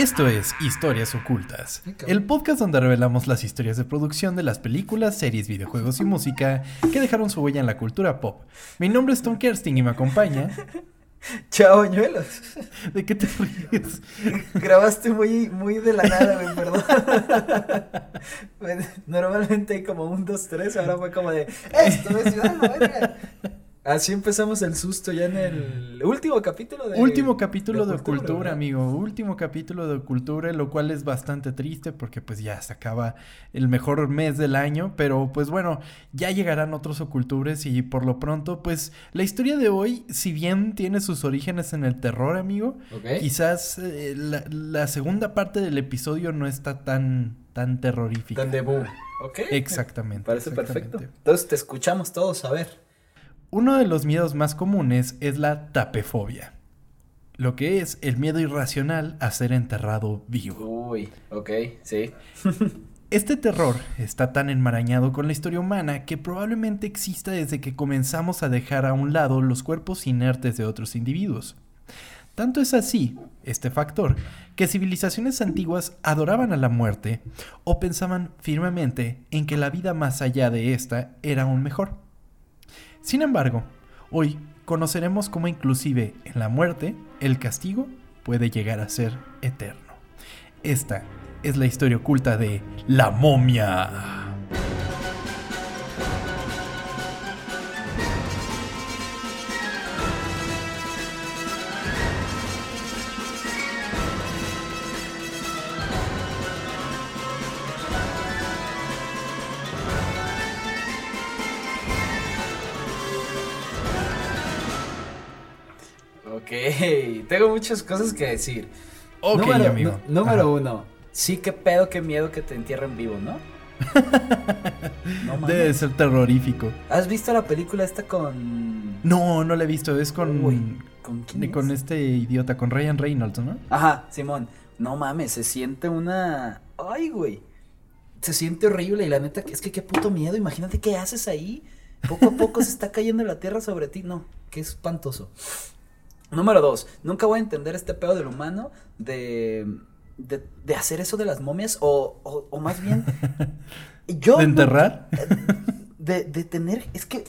Esto es Historias Ocultas, el podcast donde revelamos las historias de producción de las películas, series, videojuegos y música que dejaron su huella en la cultura pop. Mi nombre es Tom Kersting y me acompaña. Chao, ñuelos. ¿De qué te ríes? Grabaste muy, muy de la nada, güey, perdón. Normalmente hay como un, dos, tres, ahora fue como de, esto es Ciudad. Así empezamos el susto ya en el último capítulo de Último capítulo de, Cultura, amigo. Último capítulo de Cultura, lo cual es bastante triste porque pues ya se acaba el mejor mes del año, pero pues bueno, ya llegarán otros ocultures y por lo pronto pues la historia de hoy, si bien tiene sus orígenes en el terror, amigo, quizás eh, la, segunda parte del episodio no está tan tan terrorífica. Tan de boom. Ok. Exactamente. Parece perfecto. Entonces te escuchamos todos, a ver. Uno de los miedos más comunes es la tapefobia, lo que es el miedo irracional a ser enterrado vivo. Uy, ok, sí. Este terror está tan enmarañado con la historia humana que probablemente exista desde que comenzamos a dejar a un lado los cuerpos inertes de otros individuos. Tanto es así, este factor, que civilizaciones antiguas adoraban a la muerte o pensaban firmemente en que la vida más allá de esta era aún mejor. Sin embargo, hoy conoceremos cómo inclusive en la muerte el castigo puede llegar a ser eterno. Esta es la historia oculta de la momia. Tengo muchas cosas que decir. Ok, número, amigo. número uno, sí, qué pedo, qué miedo que te entierren vivo, ¿no? no Debe ser terrorífico. ¿Has visto la película esta con.? No, no la he visto. Es con. ¿Con quién? Con este idiota, con Ryan Reynolds, ¿no? Ajá, Simón. No mames, se siente una. Ay, güey. Se siente horrible y la neta, es que qué puto miedo. Imagínate qué haces ahí. Poco a poco se está cayendo la tierra sobre ti. No, qué espantoso. Número dos, nunca voy a entender este pedo del humano de, de, hacer eso de las momias o, o, más bien... Yo ¿De enterrar? de, de tener, es que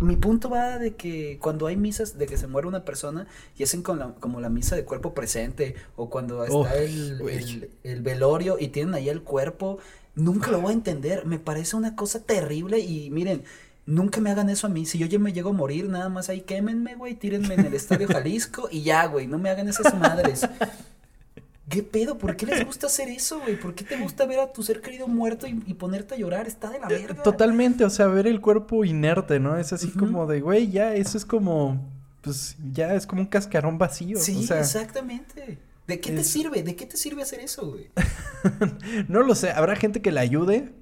mi punto va de que cuando hay misas de que se muere una persona y hacen con la, como la misa de cuerpo presente o cuando está el, el, velorio y tienen ahí el cuerpo, nunca lo voy a entender, me parece una cosa terrible y miren, Nunca me hagan eso a mí. Si yo ya me llego a morir, nada más ahí quémenme, güey. Tírenme en el estadio Jalisco y ya, güey. No me hagan esas madres. ¿Qué pedo? ¿Por qué les gusta hacer eso, güey? ¿Por qué te gusta ver a tu ser querido muerto y, ponerte a llorar? Está de la eh, verga. Totalmente, o sea, ver el cuerpo inerte, ¿no? Es así como de, güey, ya, eso es como, pues, ya es como un cascarón vacío. Sí, exactamente. ¿De qué te sirve? ¿De qué te sirve hacer eso, güey? no lo sé, habrá gente que le ayude,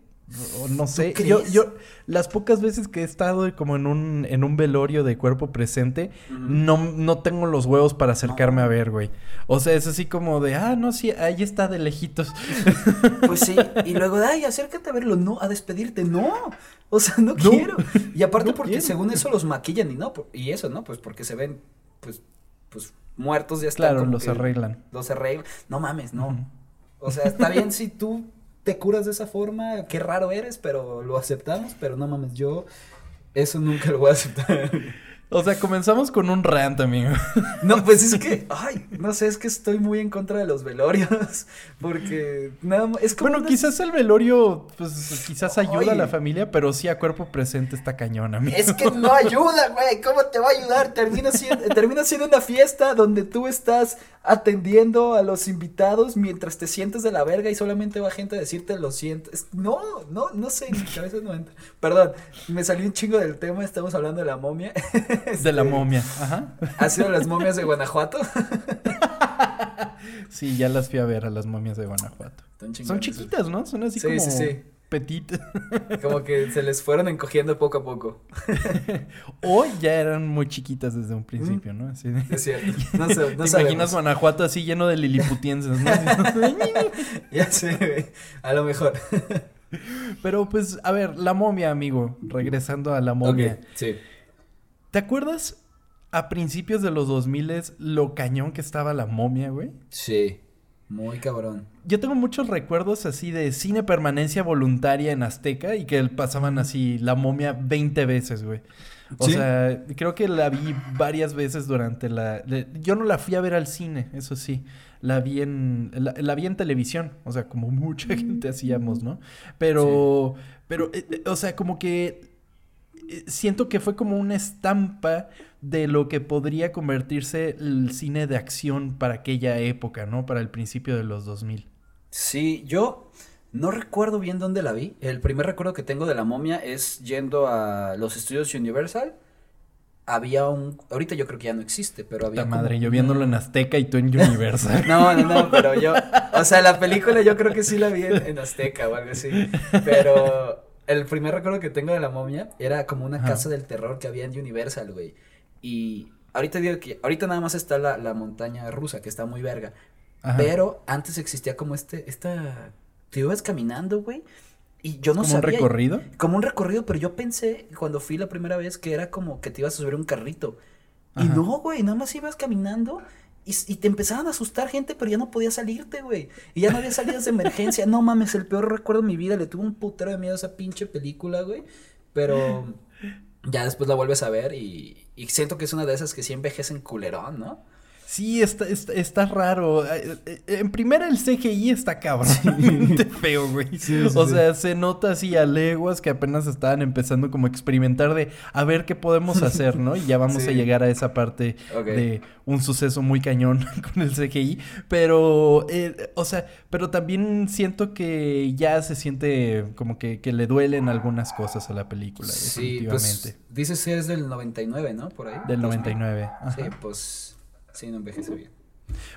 no sé, yo, yo las pocas veces que he estado como en un, en un velorio de cuerpo presente, no, no tengo los huevos para acercarme a ver, güey. O sea, es así como de, ah, no, sí, ahí está de lejitos. Pues sí, y luego, ay, acércate a verlo, no, a despedirte, no. O sea, no, quiero. Y aparte porque según eso los maquillan y no, y eso, ¿no? Pues porque se ven, pues, pues muertos ya están. Claro, los arreglan. Los arreglan. No mames, no. O sea, está bien si tú te curas de esa forma, qué raro eres, pero lo aceptamos, pero no mames, yo eso nunca lo voy a aceptar. O sea, comenzamos con un rant, amigo. No, pues es que, ay, no sé, es que estoy muy en contra de los velorios. Porque nada más. Es como bueno, quizás el velorio, pues quizás ayuda a la familia, pero sí a cuerpo presente está cañón, amigo. Es que no ayuda, güey. ¿Cómo te va a ayudar? Termina siendo, termina siendo una fiesta donde tú estás atendiendo a los invitados mientras te sientes de la verga y solamente va gente a decirte lo siento. No, no, no sé, mi cabeza no entra. Perdón, me salió un chingo del tema, estamos hablando de la momia. de la este, momia, ajá. ¿Has sido las momias de Guanajuato? sí, ya las fui a ver a las momias de Guanajuato. Son chiquitas, ¿no? Son así como sí, sí. como que se les fueron encogiendo poco a poco. o ya eran muy chiquitas desde un principio, ¿no? Así Es cierto. No sé, no ¿Te imaginas Guanajuato así lleno de liliputienses, ¿no? ya sé, a lo mejor. Pero pues, a ver, la momia, amigo, regresando a la momia. sí. ¿Te acuerdas a principios de los 2000 lo cañón que estaba la momia, güey? Sí. Muy cabrón. Yo tengo muchos recuerdos así de cine permanencia voluntaria en Azteca y que pasaban así la momia 20 veces, güey. O sea, creo que la vi varias veces durante la... yo no la fui a ver al cine, eso sí. La vi en... La, vi en televisión. O sea, como mucha gente hacíamos, ¿no? Pero... Pero, eh, eh, o sea, como que... Eh, siento que fue como una estampa de lo que podría convertirse el cine de acción para aquella época, ¿no? Para el principio de los 2000. Sí, yo no recuerdo bien dónde la vi. El primer recuerdo que tengo de la momia es yendo a los estudios Universal. Había un. Ahorita yo creo que ya no existe, pero había. Como... madre, yo viéndolo en Azteca y tú en Universal. no, no, no, pero yo. O sea, la película yo creo que sí la vi en, Azteca o algo así. Pero el primer recuerdo que tengo de la momia era como una casa del terror que había en Universal, güey. Y ahorita digo que. Ahorita nada más está la, la montaña rusa, que está muy verga. Pero antes existía como este. Esta te ibas caminando, güey. Y yo no sabía. ¿Como un recorrido? Como un recorrido, pero yo pensé cuando fui la primera vez que era como que te ibas a subir un carrito. Y no, güey, nada más ibas caminando y, te empezaban a asustar gente, pero ya no podías salirte, güey. Y ya no había salidas de emergencia. No mames, el peor recuerdo de mi vida. Le tuve un putero de miedo a esa pinche película, güey. Pero ya después la vuelves a ver y, y siento que es una de esas que sí envejecen culerón, ¿no? Sí, está, está, raro. Eh, eh, en primera, el CGI está cabrón. feo, güey. o sea, se nota así a leguas que apenas estaban empezando como a experimentar de a ver qué podemos hacer, ¿no? Y ya vamos a llegar a esa parte de un suceso muy cañón con el CGI. Pero, eh, o sea, pero también siento que ya se siente como que, que le duelen algunas cosas a la película. Sí, pues dices que es del 99, ¿no? Por ahí. Del 99. Sí, pues Sí, no envejece bien.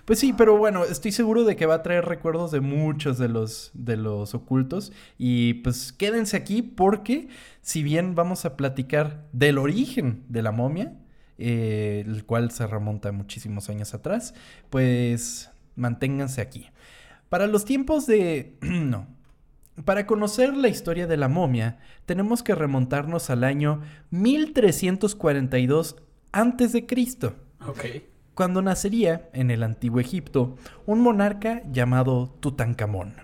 Pues sí, pero bueno, estoy seguro de que va a traer recuerdos de muchos de los, de los ocultos. Y pues quédense aquí porque si bien vamos a platicar del origen de la momia, eh, el cual se remonta muchísimos años atrás, pues manténganse aquí. Para los tiempos de... no. Para conocer la historia de la momia, tenemos que remontarnos al año 1342 a.C. Ok cuando nacería en el antiguo Egipto un monarca llamado Tutankamón.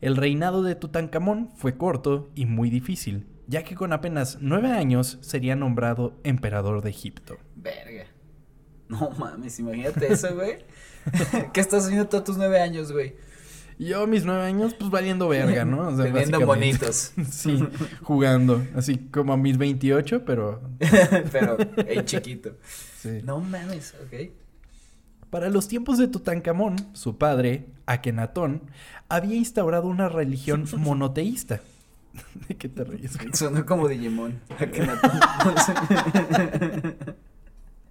El reinado de Tutankamón fue corto y muy difícil, ya que con apenas nueve años sería nombrado emperador de Egipto. Verga. No mames, imagínate eso, güey. ¿Qué estás haciendo todos tus nueve años, güey? Yo mis nueve años, pues valiendo verga, ¿no? O sea, bonitos. sí, jugando. Así como a mis 28, pero. pero en chiquito. No mames, ok. Para los tiempos de Tutankamón, su padre, Akenatón, había instaurado una religión monoteísta. ¿De qué te ríes? Sonó como Digimon. Akenatón.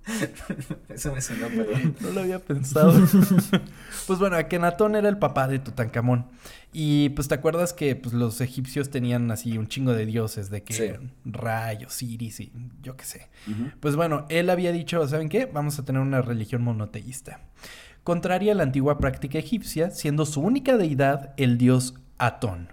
Eso me sonó, perdón. No lo había pensado. pues bueno, Akenatón era el papá de Tutankamón. Y pues te acuerdas que pues, los egipcios tenían así un chingo de dioses, de que rayos, iris y yo qué sé. Pues bueno, él había dicho, ¿saben qué? Vamos a tener una religión monoteísta. Contraria a la antigua práctica egipcia, siendo su única deidad el dios Atón.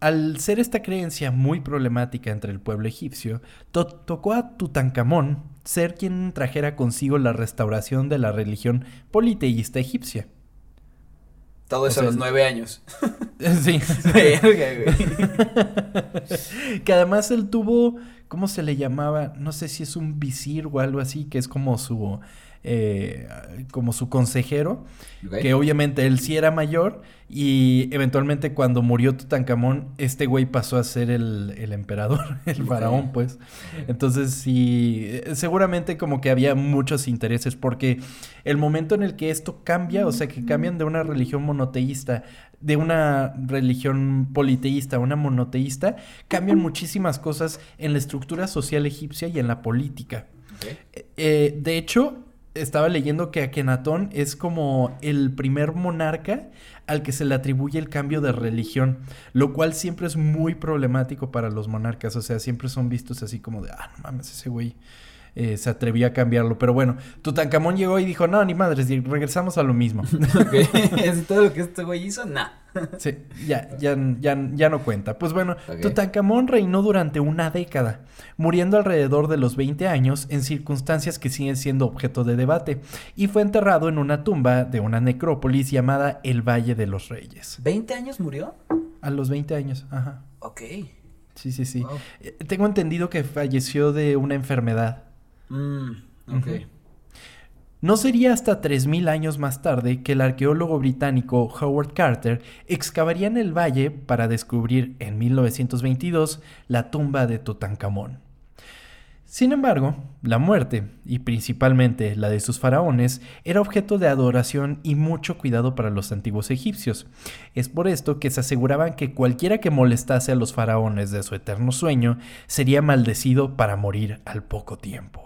Al ser esta creencia muy problemática entre el pueblo egipcio, tocó a Tutankamón ser quien trajera consigo la restauración de la religión politeísta egipcia. Todo eso a los nueve años. Sí. que además él tuvo, ¿cómo se le llamaba? No sé si es un visir o algo así, que es como su eh, como su consejero, que obviamente él sí era mayor y eventualmente cuando murió Tutankamón, este güey pasó a ser el, emperador, el faraón, pues. Entonces sí, eh, seguramente como que había muchos intereses porque el momento en el que esto cambia, o sea, que cambian de una religión monoteísta de una religión politeísta a una monoteísta, cambian muchísimas cosas en la estructura social egipcia y en la política. Eh, de hecho, estaba leyendo que Akenatón es como el primer monarca al que se le atribuye el cambio de religión, lo cual siempre es muy problemático para los monarcas, o sea, siempre son vistos así como de, ah, no mames, ese güey eh, se atrevió a cambiarlo. Pero bueno, Tutankamón llegó y dijo, no, ni madres, regresamos a lo mismo. ok, todo lo que este güey hizo, nah. sí, ya, ya, ya, ya, no cuenta. Pues bueno, Tutankamón reinó durante una década, muriendo alrededor de los 20 años en circunstancias que siguen siendo objeto de debate, y fue enterrado en una tumba de una necrópolis llamada el Valle de los Reyes. ¿20 años murió? A los 20 años, ajá. Ok. Sí, sí, sí. Eh, tengo entendido que falleció de una enfermedad. Mm, ok. No sería hasta 3.000 años más tarde que el arqueólogo británico Howard Carter excavaría en el valle para descubrir en 1922 la tumba de Tutankamón. Sin embargo, la muerte, y principalmente la de sus faraones, era objeto de adoración y mucho cuidado para los antiguos egipcios. Es por esto que se aseguraban que cualquiera que molestase a los faraones de su eterno sueño sería maldecido para morir al poco tiempo.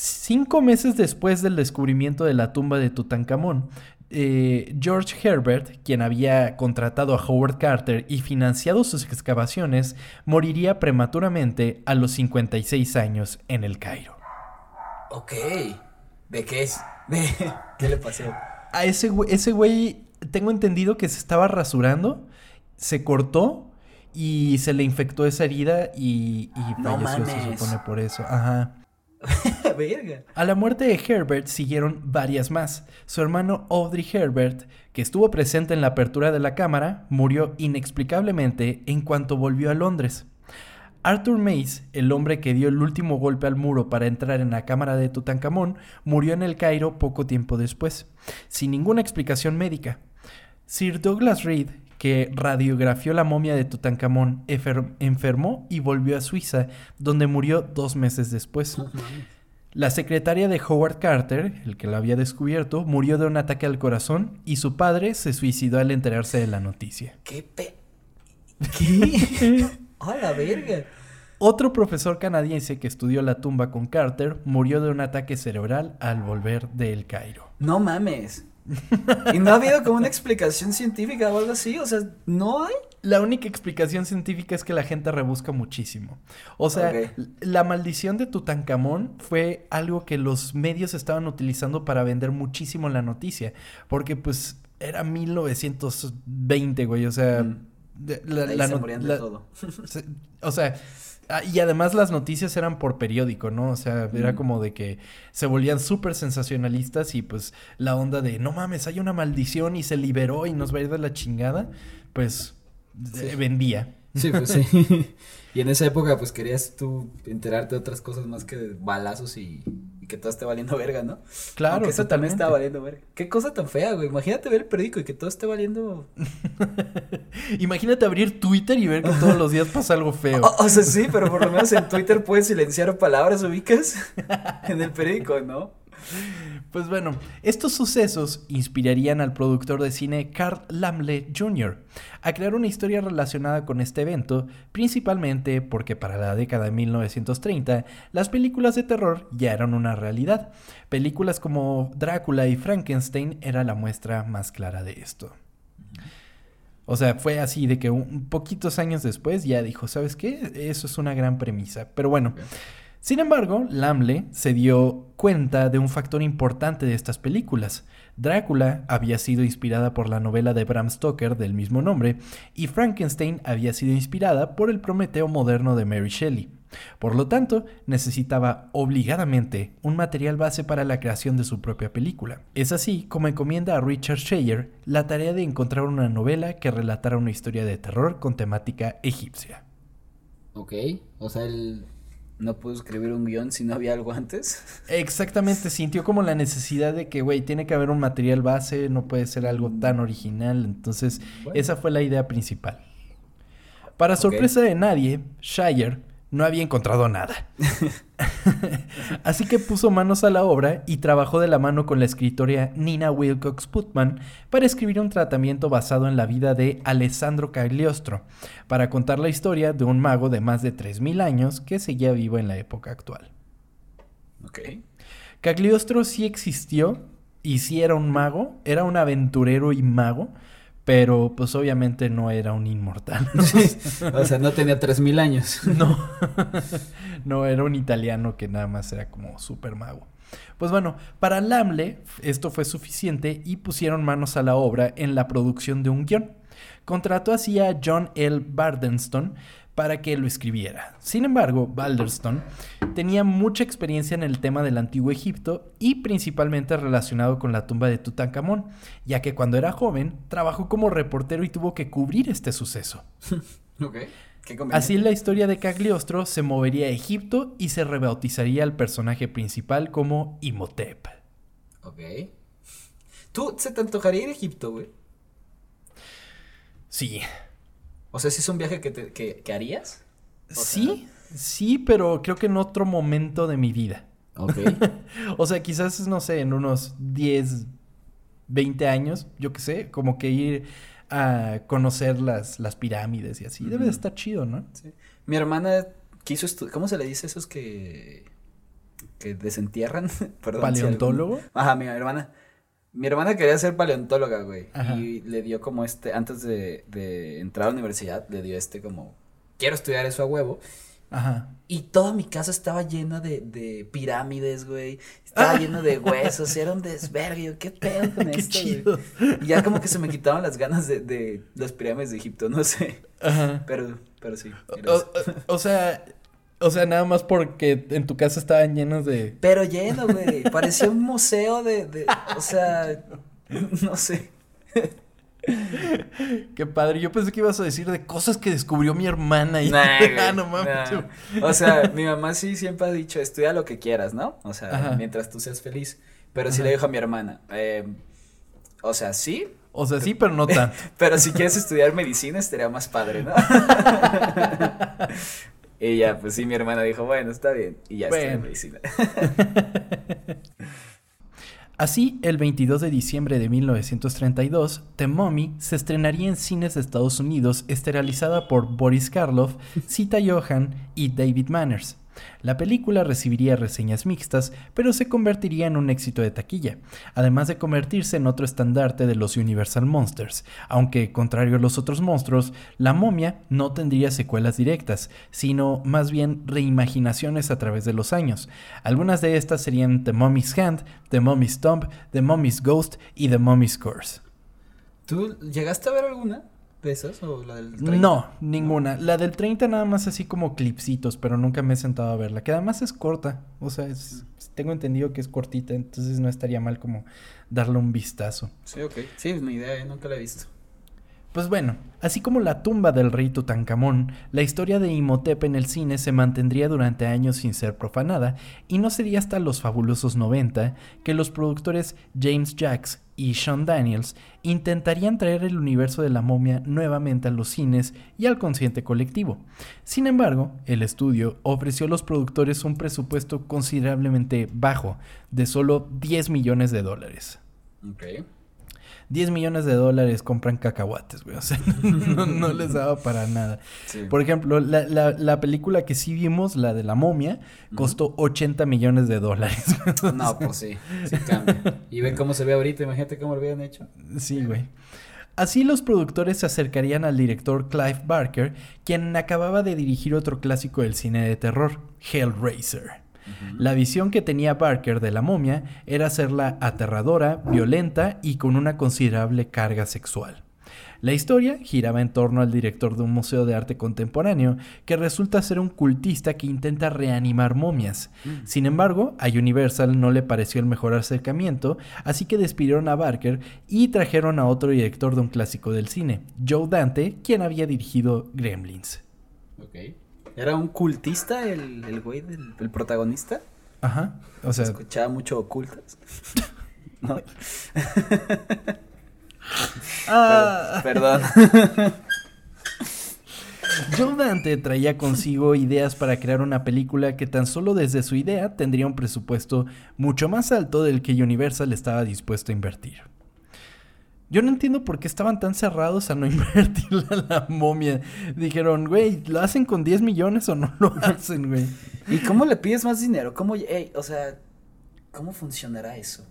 Cinco meses después del descubrimiento de la tumba de Tutankamón, eh, George Herbert, quien había contratado a Howard Carter y financiado sus excavaciones, moriría prematuramente a los 56 años en el Cairo. Ok. ¿De qué es? ¿Qué le pasó? A ese ese güey, tengo entendido que se estaba rasurando, se cortó y se le infectó esa herida y, falleció, se supone por eso. Ajá. A la muerte de Herbert siguieron varias más. Su hermano Audrey Herbert, que estuvo presente en la apertura de la cámara, murió inexplicablemente en cuanto volvió a Londres. Arthur Mace, el hombre que dio el último golpe al muro para entrar en la cámara de Tutankamón, murió en el Cairo poco tiempo después, sin ninguna explicación médica. Sir Douglas Reed, que radiografió la momia de Tutankamón, enfermó y volvió a Suiza, donde murió dos meses después. La secretaria de Howard Carter, el que la había descubierto, murió de un ataque al corazón y su padre se suicidó al enterarse de la noticia. ¿Qué pe... ¿Qué? ¡A la verga! Otro profesor canadiense que estudió la tumba con Carter murió de un ataque cerebral al volver de El Cairo. No mames. y no ha habido como una explicación científica o algo así, o sea, no hay. La única explicación científica es que la gente rebusca muchísimo. O sea, la maldición de Tutankamón fue algo que los medios estaban utilizando para vender muchísimo la noticia, porque pues era 1920, güey, o sea, mm. la, la, de todo. o sea, Ah, y además las noticias eran por periódico, ¿no? O sea, era como de que se volvían súper sensacionalistas y pues la onda de, no mames, hay una maldición y se liberó y nos va a ir de la chingada, pues vendía. Sí, pues sí. y en esa época pues querías tú enterarte de otras cosas más que de balazos y que todo esté valiendo verga, ¿no? Claro. Que eso también está valiendo verga. Qué cosa tan fea, güey. Imagínate ver el periódico y que todo esté valiendo. Imagínate abrir Twitter y ver que todos los días pasa algo feo. O, sea, sí, pero por lo menos en Twitter puedes silenciar palabras, ubicas. en el periódico, ¿no? Pues bueno, estos sucesos inspirarían al productor de cine Carl Lamle Jr. a crear una historia relacionada con este evento, principalmente porque para la década de 1930 las películas de terror ya eran una realidad. Películas como Drácula y Frankenstein era la muestra más clara de esto. O sea, fue así de que un poquitos años después ya dijo, ¿sabes qué? Eso es una gran premisa. Pero bueno. Sin embargo, Lamle se dio cuenta de un factor importante de estas películas. Drácula había sido inspirada por la novela de Bram Stoker del mismo nombre y Frankenstein había sido inspirada por el Prometeo moderno de Mary Shelley. Por lo tanto, necesitaba obligadamente un material base para la creación de su propia película. Es así como encomienda a Richard Shayer la tarea de encontrar una novela que relatara una historia de terror con temática egipcia. Ok, o sea, el, no pudo escribir un guion si no había algo antes. Exactamente, sintió como la necesidad de que, güey, tiene que haber un material base, no puede ser algo tan mm. original. Entonces, esa fue la idea principal. Para sorpresa de nadie, Shire no había encontrado nada. Así que puso manos a la obra y trabajó de la mano con la escritora Nina Wilcox Putman para escribir un tratamiento basado en la vida de Alessandro Cagliostro, para contar la historia de un mago de más de 3.000 años que seguía vivo en la época actual. Ok. Cagliostro sí existió y sí era un mago, era un aventurero y mago, pero pues obviamente no era un inmortal. o sea, no tenía 3000 años. no, no era un italiano que nada más era como super mago. Pues bueno, para Lamle esto fue suficiente y pusieron manos a la obra en la producción de un guion. Contrató así a John L. Bardenston para que lo escribiera. Sin embargo, Balderston tenía mucha experiencia en el tema del antiguo Egipto y principalmente relacionado con la tumba de Tutankamón, ya que cuando era joven trabajó como reportero y tuvo que cubrir este suceso. Así la historia de Cagliostro se movería a Egipto y se rebautizaría al personaje principal como Imhotep. Ok. ¿Tú se te antojaría ir a Egipto, güey? Sí. O sea, si es un viaje que, te, harías. Sí, sí, pero creo que en otro momento de mi vida. Ok. o sea, quizás, no sé, en unos 10, 20 años, yo qué sé, como que ir a conocer las, las pirámides y así. Debe de estar chido, ¿no? Sí. Mi hermana quiso estudiar, ¿cómo se le dice esos que, que desentierran? Perdón. ¿Paleontólogo? Ajá, mi hermana mi hermana quería ser paleontóloga, güey. Y le dio como este, antes de, de, entrar a la universidad, le dio este como, quiero estudiar eso a huevo. Ajá. Y toda mi casa estaba llena de, de pirámides, güey. Estaba ah. lleno de huesos, era un desvergue. ¿Qué pedo con Qué esto, chido. Y ya como que se me quitaron las ganas de, de las pirámides de Egipto, no sé. Ajá. Pero, pero sí. o sea, o sea, nada más porque en tu casa estaban llenos de. Pero lleno, güey. Parecía un museo de, de. O sea. No sé. Qué padre. Yo pensé que ibas a decir de cosas que descubrió mi hermana y. ah, no mames. O sea, mi mamá sí siempre ha dicho, estudia lo que quieras, ¿no? O sea, mientras tú seas feliz. Pero sí le dijo a mi hermana, eh, o sea, sí. O sea, sí, pero no tanto. pero si quieres estudiar medicina estaría más padre, ¿no? Y ya, pues sí, mi hermana dijo, bueno, está bien. Y ya está en medicina. Así, el 22 de diciembre de 1932, The Mummy se estrenaría en cines de Estados Unidos, esterilizada por Boris Karloff, Sita Johan y David Manners. La película recibiría reseñas mixtas, pero se convertiría en un éxito de taquilla, además de convertirse en otro estandarte de los Universal Monsters, aunque, contrario a los otros monstruos, la momia no tendría secuelas directas, sino más bien reimaginaciones a través de los años. Algunas de estas serían The Mummy's Hand, The Mummy's Tomb, The Mummy's Ghost y The Mummy's Curse. ¿Tú llegaste a ver alguna? De esas o la del 30? No, ninguna. La del 30 nada más así como clipsitos, pero nunca me he sentado a verla. Que además es corta. O sea, tengo entendido que es cortita, entonces no estaría mal como darle un vistazo. Sí, ok. Sí, es mi idea, ¿eh? nunca la he visto. Pues bueno, así como la tumba del rey Tutankamón, la historia de Imhotep en el cine se mantendría durante años sin ser profanada, y no sería hasta los fabulosos 90 que los productores James Jacks y Sean Daniels intentarían traer el universo de la momia nuevamente a los cines y al consciente colectivo. Sin embargo, el estudio ofreció a los productores un presupuesto considerablemente bajo, de solo 10 millones de dólares. 10 millones de dólares compran cacahuates, güey. O sea, no, les daba para nada. Por ejemplo, la, película que sí vimos, la de la momia, costó 80 millones de dólares. no, pues sí, sí cambia. Y ven cómo se ve ahorita, imagínate cómo lo habían hecho. Sí, güey. Así los productores se acercarían al director Clive Barker, quien acababa de dirigir otro clásico del cine de terror, Hellraiser. La visión que tenía Barker de la momia era hacerla aterradora, violenta y con una considerable carga sexual. La historia giraba en torno al director de un museo de arte contemporáneo que resulta ser un cultista que intenta reanimar momias. Mm. Sin embargo, a Universal no le pareció el mejor acercamiento, así que despidieron a Barker y trajeron a otro director de un clásico del cine, Joe Dante, quien había dirigido Gremlins. ¿Era un cultista el, el güey del el protagonista? Ajá. O sea. Escuchaba mucho ocultas. ¿No? ah. Perdón. Joe Dante traía consigo ideas para crear una película que tan solo desde su idea tendría un presupuesto mucho más alto del que Universal estaba dispuesto a invertir. Yo no entiendo por qué estaban tan cerrados a no invertir a la momia. Dijeron, güey, ¿lo hacen con 10 millones o no lo hacen, güey? ¿Y cómo le pides más dinero? ¿Cómo, o sea, cómo funcionará eso?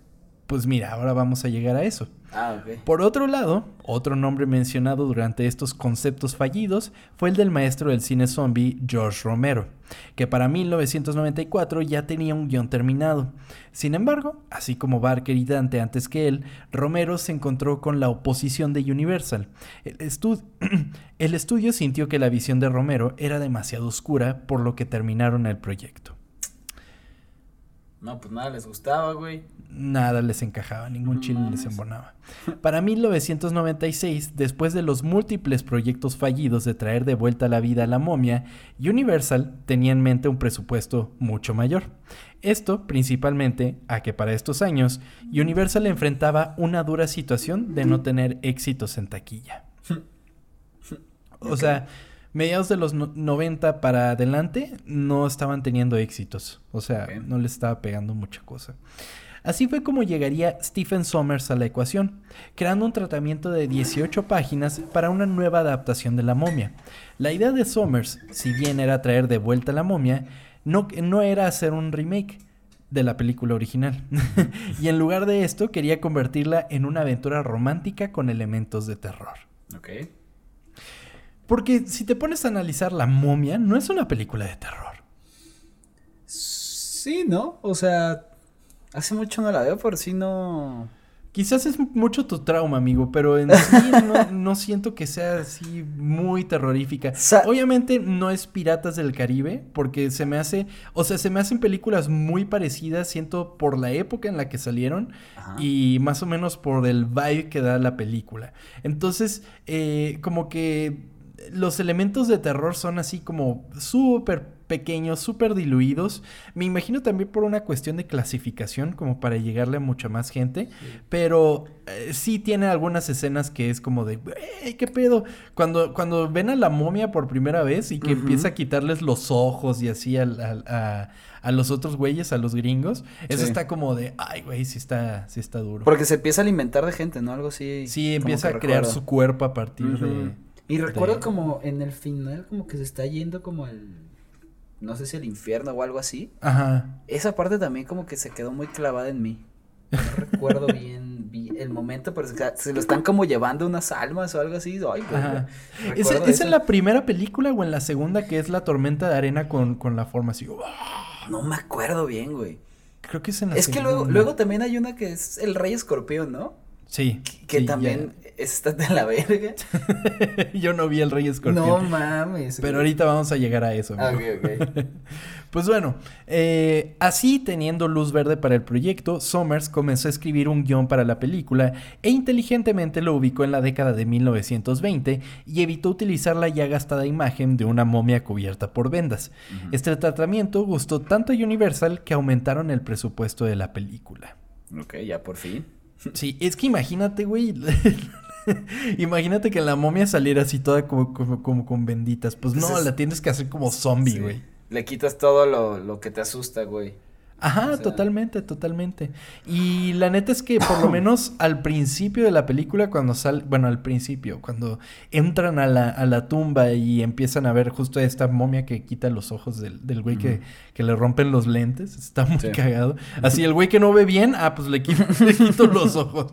Pues mira, ahora vamos a llegar a eso. Ah. Por otro lado, otro nombre mencionado durante estos conceptos fallidos fue el del maestro del cine zombie George Romero, que para 1994 ya tenía un guion terminado. Sin embargo, así como Barker y Dante antes que él, Romero se encontró con la oposición de Universal. El estudio sintió que la visión de Romero era demasiado oscura, por lo que terminaron el proyecto. No, pues nada les gustaba, güey. Nada les encajaba, ningún chile les embonaba. Para 1996, después de los múltiples proyectos fallidos de traer de vuelta a la vida a la momia, Universal tenía en mente un presupuesto mucho mayor. Esto principalmente a que para estos años Universal enfrentaba una dura situación de no tener éxitos en taquilla. O sea, mediados de los 90 para adelante no estaban teniendo éxitos. O sea, no les estaba pegando mucha cosa. Así fue como llegaría Stephen Sommers a la ecuación, creando un tratamiento de 18 páginas para una nueva adaptación de la momia. La idea de Sommers, si bien era traer de vuelta la momia, no, no era hacer un remake de la película original. y en lugar de esto quería convertirla en una aventura romántica con elementos de terror. Ok. Porque si te pones a analizar La momia, no es una película de terror. Sí, ¿no? O sea, hace mucho no la veo, por si no... Quizás es mucho tu trauma, amigo, pero en sí no, siento que sea así muy terrorífica. Obviamente no es Piratas del Caribe, porque se me hace, o sea, se me hacen películas muy parecidas, siento por la época en la que salieron y más o menos por el vibe que da la película. Entonces, eh, como que los elementos de terror son así como súper pequeños, súper diluidos. Me imagino también por una cuestión de clasificación, como para llegarle a mucha más gente. Pero eh, sí tiene algunas escenas que es como de, ¿qué pedo? Cuando, cuando ven a la momia por primera vez y que empieza a quitarles los ojos y así a, a, los otros güeyes, a los gringos, eso está como de, ay, güey, sí está, sí está duro. Porque se empieza a alimentar de gente, ¿no? Algo así. Sí, empieza a crear su cuerpo a partir de y recuerdo como en el final como que se está yendo como al no sé si el infierno o algo así. Ajá. Esa parte también como que se quedó muy clavada en mí. No recuerdo bien, el momento, pero se lo están como llevando unas almas o algo así. Ay, Ajá. ¿Es, en la primera película o en la segunda que es la tormenta de arena con, con la forma así? No me acuerdo bien, güey. Creo que es en la Es que luego, luego también hay una que es el rey escorpión, ¿no? Sí. Que también está de la verga. Yo no vi el Rey Escorpión. No mames. Pero ahorita vamos a llegar a eso. Ah, ok, ok. pues bueno, eh, así teniendo luz verde para el proyecto, Somers comenzó a escribir un guion para la película e inteligentemente lo ubicó en la década de 1920 y evitó utilizar la ya gastada imagen de una momia cubierta por vendas. Este tratamiento gustó tanto a Universal que aumentaron el presupuesto de la película. Ok, ya por fin. Sí, es que imagínate, güey. imagínate que la momia saliera así toda como, como, con benditas. Pues no, la tienes que hacer como zombie, güey. Le quitas todo lo, lo que te asusta, güey. Ajá, totalmente, totalmente. Y la neta es que por lo menos al principio de la película, cuando sale, bueno, al principio, cuando entran a la, a la tumba y empiezan a ver justo esta momia que quita los ojos del, del güey que, que, le rompen los lentes, está muy cagado. Así el güey que no ve bien, ah, pues le quito, le quito los ojos.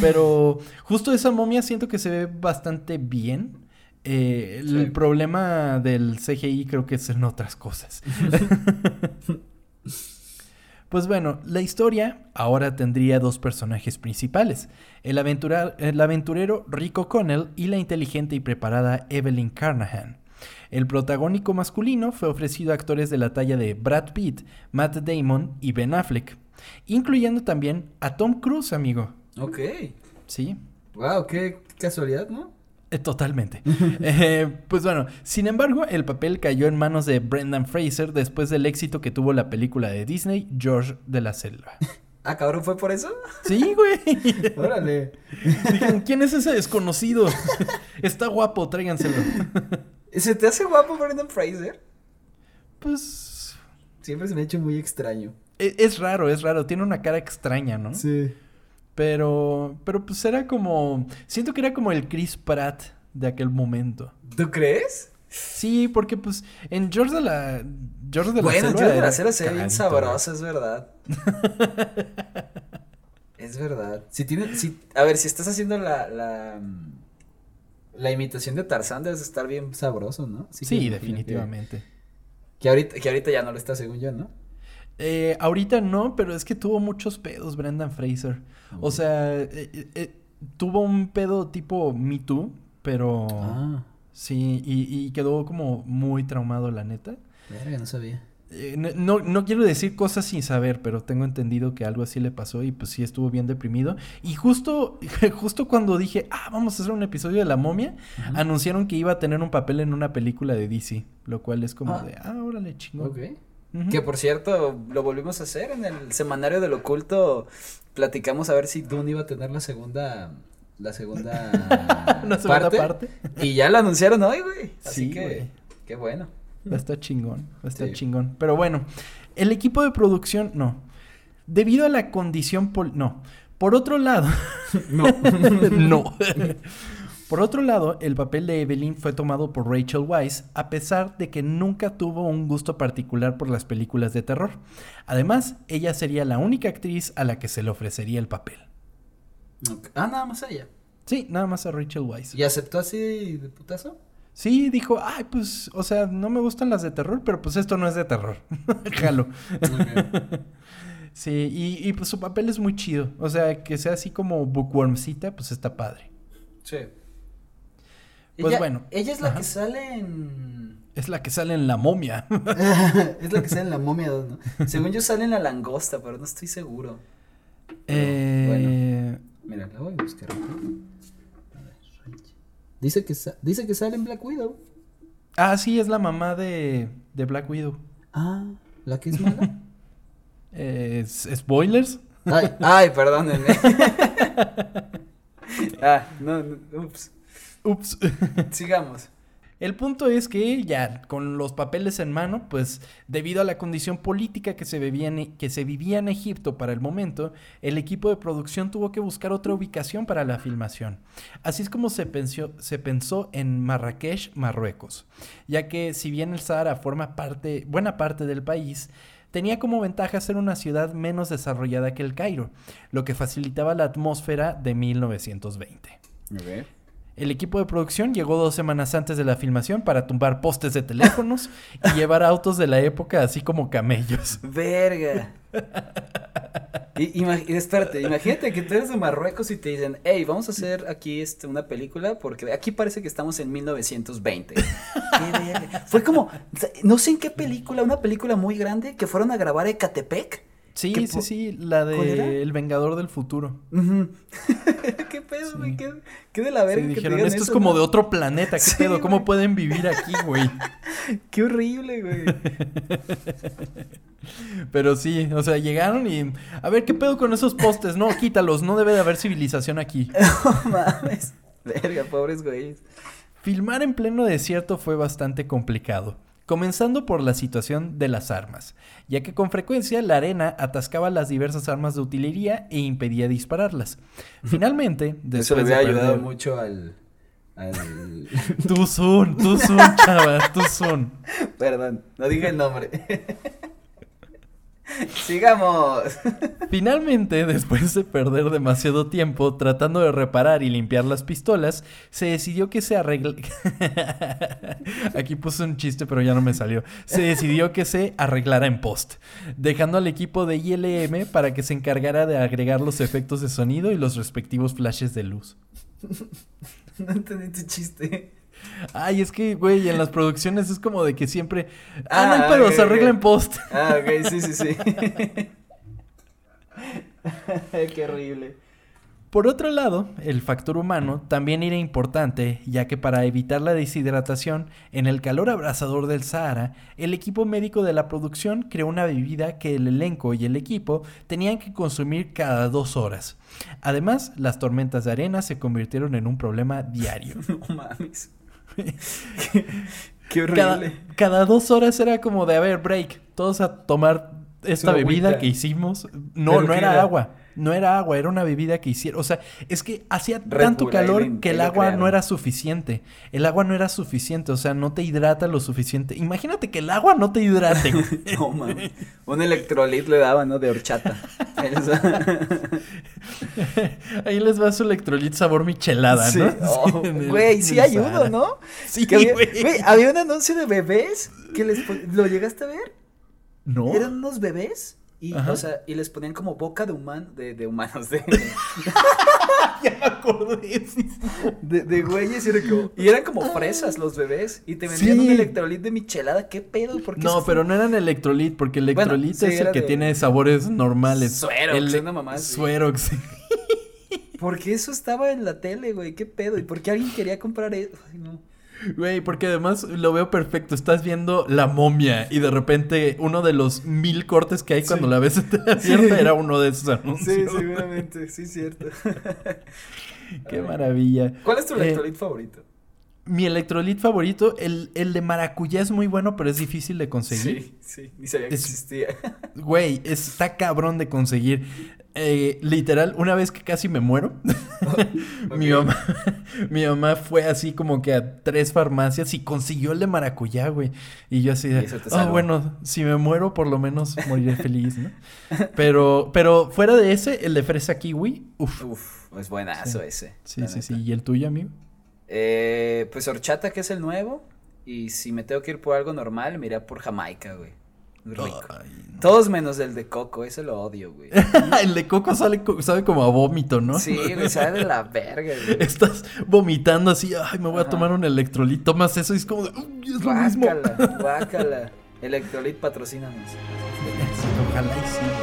Pero justo esa momia siento que se ve bastante bien. Eh, el problema del CGI creo que es en otras cosas. Pues bueno, la historia ahora tendría dos personajes principales, el, el aventurero Rick O'Connell y la inteligente y preparada Evelyn Carnahan. El protagónico masculino fue ofrecido a actores de la talla de Brad Pitt, Matt Damon y Ben Affleck, incluyendo también a Tom Cruise, amigo. Ok. Sí. Wow, qué casualidad, ¿no? Eh, totalmente. Eh, pues bueno, sin embargo, el papel cayó en manos de Brendan Fraser después del éxito que tuvo la película de Disney, George de la Selva. Ah, cabrón, ¿fue por eso? Sí, güey. Órale. ¿quién es ese desconocido? Está guapo, tráiganselo. ¿Se te hace guapo Brendan Fraser? Pues. Siempre se me ha hecho muy extraño. Es, es raro, es raro. Tiene una cara extraña, ¿no? Sí. Pero, pero pues era como, siento que era como el Chris Pratt de aquel momento. ¿Tú crees? Sí, porque pues en George de la George de la Bueno, George de la Cera se ve bien sabroso, es verdad. Es verdad. Si tiene, si, a ver, si estás haciendo la, la, la imitación de Tarzán, debes estar bien sabroso, ¿no? sí, definitivamente. Que, ahorita, que ahorita ya no lo está, según yo, ¿no? Eh, ahorita no, pero es que tuvo muchos pedos Brendan Fraser. O sea, eh, eh, tuvo un pedo tipo Me Too, pero... Ah. Sí, y, y, quedó como muy traumado, la neta. Verga, no sabía. Eh, no, no, quiero decir cosas sin saber, pero tengo entendido que algo así le pasó y pues sí estuvo bien deprimido. Y justo, justo cuando dije, ah, vamos a hacer un episodio de La momia, anunciaron que iba a tener un papel en una película de DC, lo cual es como ah. de, ah, órale, chingón. Que por cierto, lo volvimos a hacer en el semanario del oculto. Platicamos a ver si Dune iba a tener la segunda. La segunda, parte, Y ya la anunciaron hoy, güey. Así que, qué bueno. Va a estar chingón, va a estar chingón. Pero bueno, el equipo de producción, no. Debido a la condición, pol no. Por otro lado, no. no. Por otro lado, el papel de Evelyn fue tomado por Rachel Weisz, a pesar de que nunca tuvo un gusto particular por las películas de terror. Además, ella sería la única actriz a la que se le ofrecería el papel. Ah, nada más a ella. Sí, nada más a Rachel Weisz. ¿Y aceptó así de putazo? Sí, dijo, ay, pues, o sea, no me gustan las de terror, pero pues esto no es de terror. Jalo. sí, y, y, pues su papel es muy chido. O sea, que sea así como bookwormcita, pues está padre. Sí. Pues bueno. Ella es la que sale en. Es la que sale en la momia. es la que sale en la momia. ¿no? Según yo sale en la langosta, pero no estoy seguro. eh... Bueno. Mira, la voy a buscar. Dice que, dice que sale en Black Widow. Ah, sí, es la mamá de, de Black Widow. Ah, ¿la que es mala? ¿Spoilers? Ay, ay, perdónenme. ah, no, no, ups. Ups. Sigamos. El punto es que ya con los papeles en mano, pues debido a la condición política que se, vivía en, que se vivía en Egipto para el momento, el equipo de producción tuvo que buscar otra ubicación para la filmación. Así es como se pensó, se pensó en Marrakech, Marruecos, ya que si bien el Sahara forma parte, buena parte del país, tenía como ventaja ser una ciudad menos desarrollada que el Cairo, lo que facilitaba la atmósfera de 1920. El equipo de producción llegó dos semanas antes de la filmación para tumbar postes de teléfonos y llevar autos de la época así como camellos. Verga. Y, espérate, imagínate que tú eres de Marruecos y te dicen, hey, vamos a hacer aquí este, una película porque aquí parece que estamos en 1920. Fue como, no sé en qué película, una película muy grande que fueron a grabar Ecatepec Sí, sí, sí, la de El Vengador del Futuro. ¿Qué pedo, güey? ¿Qué, de la verga? que dijeron, esto es como de otro planeta, ¿qué pedo? ¿Cómo pueden vivir aquí, güey? Qué horrible, güey. Pero sí, o sea, llegaron y... A ver, ¿qué pedo con esos postes? No, quítalos, no debe de haber civilización aquí. no mames. Verga, pobres güeyes. Filmar en pleno desierto fue bastante complicado comenzando por la situación de las armas, ya que con frecuencia la arena atascaba las diversas armas de utilería e impedía dispararlas. Finalmente, después Eso le había ayudado mucho al... al... tú son, tú son, chava, tú son. Perdón, no dije el nombre. Sigamos. Finalmente, después de perder demasiado tiempo tratando de reparar y limpiar las pistolas, se decidió que se arregla... Aquí puse un chiste, pero ya no me salió. Se decidió que se arreglara en post, dejando al equipo de ILM para que se encargara de agregar los efectos de sonido y los respectivos flashes de luz. No entendí tu chiste. Ay, es que, güey, en las producciones es como de que siempre. Ah, no, pero se arregla en post. Ah, ok, sí, sí, sí. Qué horrible. Por otro lado, el factor humano también era importante, ya que para evitar la deshidratación en el calor abrasador del Sahara, el equipo médico de la producción creó una bebida que el elenco y el equipo tenían que consumir cada dos horas. Además, las tormentas de arena se convirtieron en un problema diario. No mames. Qué, horrible. Cada, dos horas era como de, a ver, break, todos a tomar esta bebida que hicimos. No, no era, agua. No era agua, era una bebida que hicieron. O sea, es que hacía tanto calor que el agua no era suficiente. El agua no era suficiente, o sea, no te hidrata lo suficiente. Imagínate que el agua no te hidrate. no, mames. Un electrolit le daba, ¿no? De horchata. Ahí les va su electrolit sabor michelada, ¿no? Oh, güey, sí ayuda, ¿no? Sí, güey. Había un anuncio de bebés que les... ¿Lo llegaste a ver? No. Eran unos bebés y, o sea, y les ponían como boca de human, de, de humanos, de... ya me acordé, De, de güeyes y, era como, y eran como fresas los bebés y te vendían un electrolit de michelada, ¿qué pedo? ¿Por qué no, pero no eran electrolit, porque el electrolit es el que tiene sabores normales. Suero, el, una mamá Suero, sí. Porque eso estaba en la tele, güey, qué pedo, y por qué alguien quería comprar eso, ay no. Güey, porque además lo veo perfecto. Estás viendo la momia y de repente uno de los mil cortes que hay cuando la ves abierta era uno de esos anuncios. Sí, seguramente, sí, cierto. Qué maravilla. ¿Cuál es tu eh, electrolit favorito? Mi electrolit favorito, el, el, de maracuyá es muy bueno, pero es difícil de conseguir. Sí, sí, ni sabía que existía. Güey, está cabrón de conseguir. Eh, literal, una vez que casi me muero, mi, mamá, mi mamá fue así como que a tres farmacias y consiguió el de maracuyá, güey. Y yo así de, oh, bueno, si me muero, por lo menos moriré feliz, ¿no? Pero, pero fuera de ese, el de fresa kiwi, uff. Uf, es buenazo ese. Sí, sí, sí. ¿Y el tuyo, amigo? Eh, pues horchata, que es el nuevo. Y si me tengo que ir por algo normal, me iré por Jamaica, güey. Rico. Todos menos el de coco, ese lo odio, güey. el de coco sale, sabe como a vómito, ¿no? Sí, güey, sabe de la verga, güey. Estás vomitando así, ay, me voy a tomar un electrolito más eso y es como de, uy, es lo mismo. Guácala, guácala. Electrolit patrocínanos. Ojalá y sí.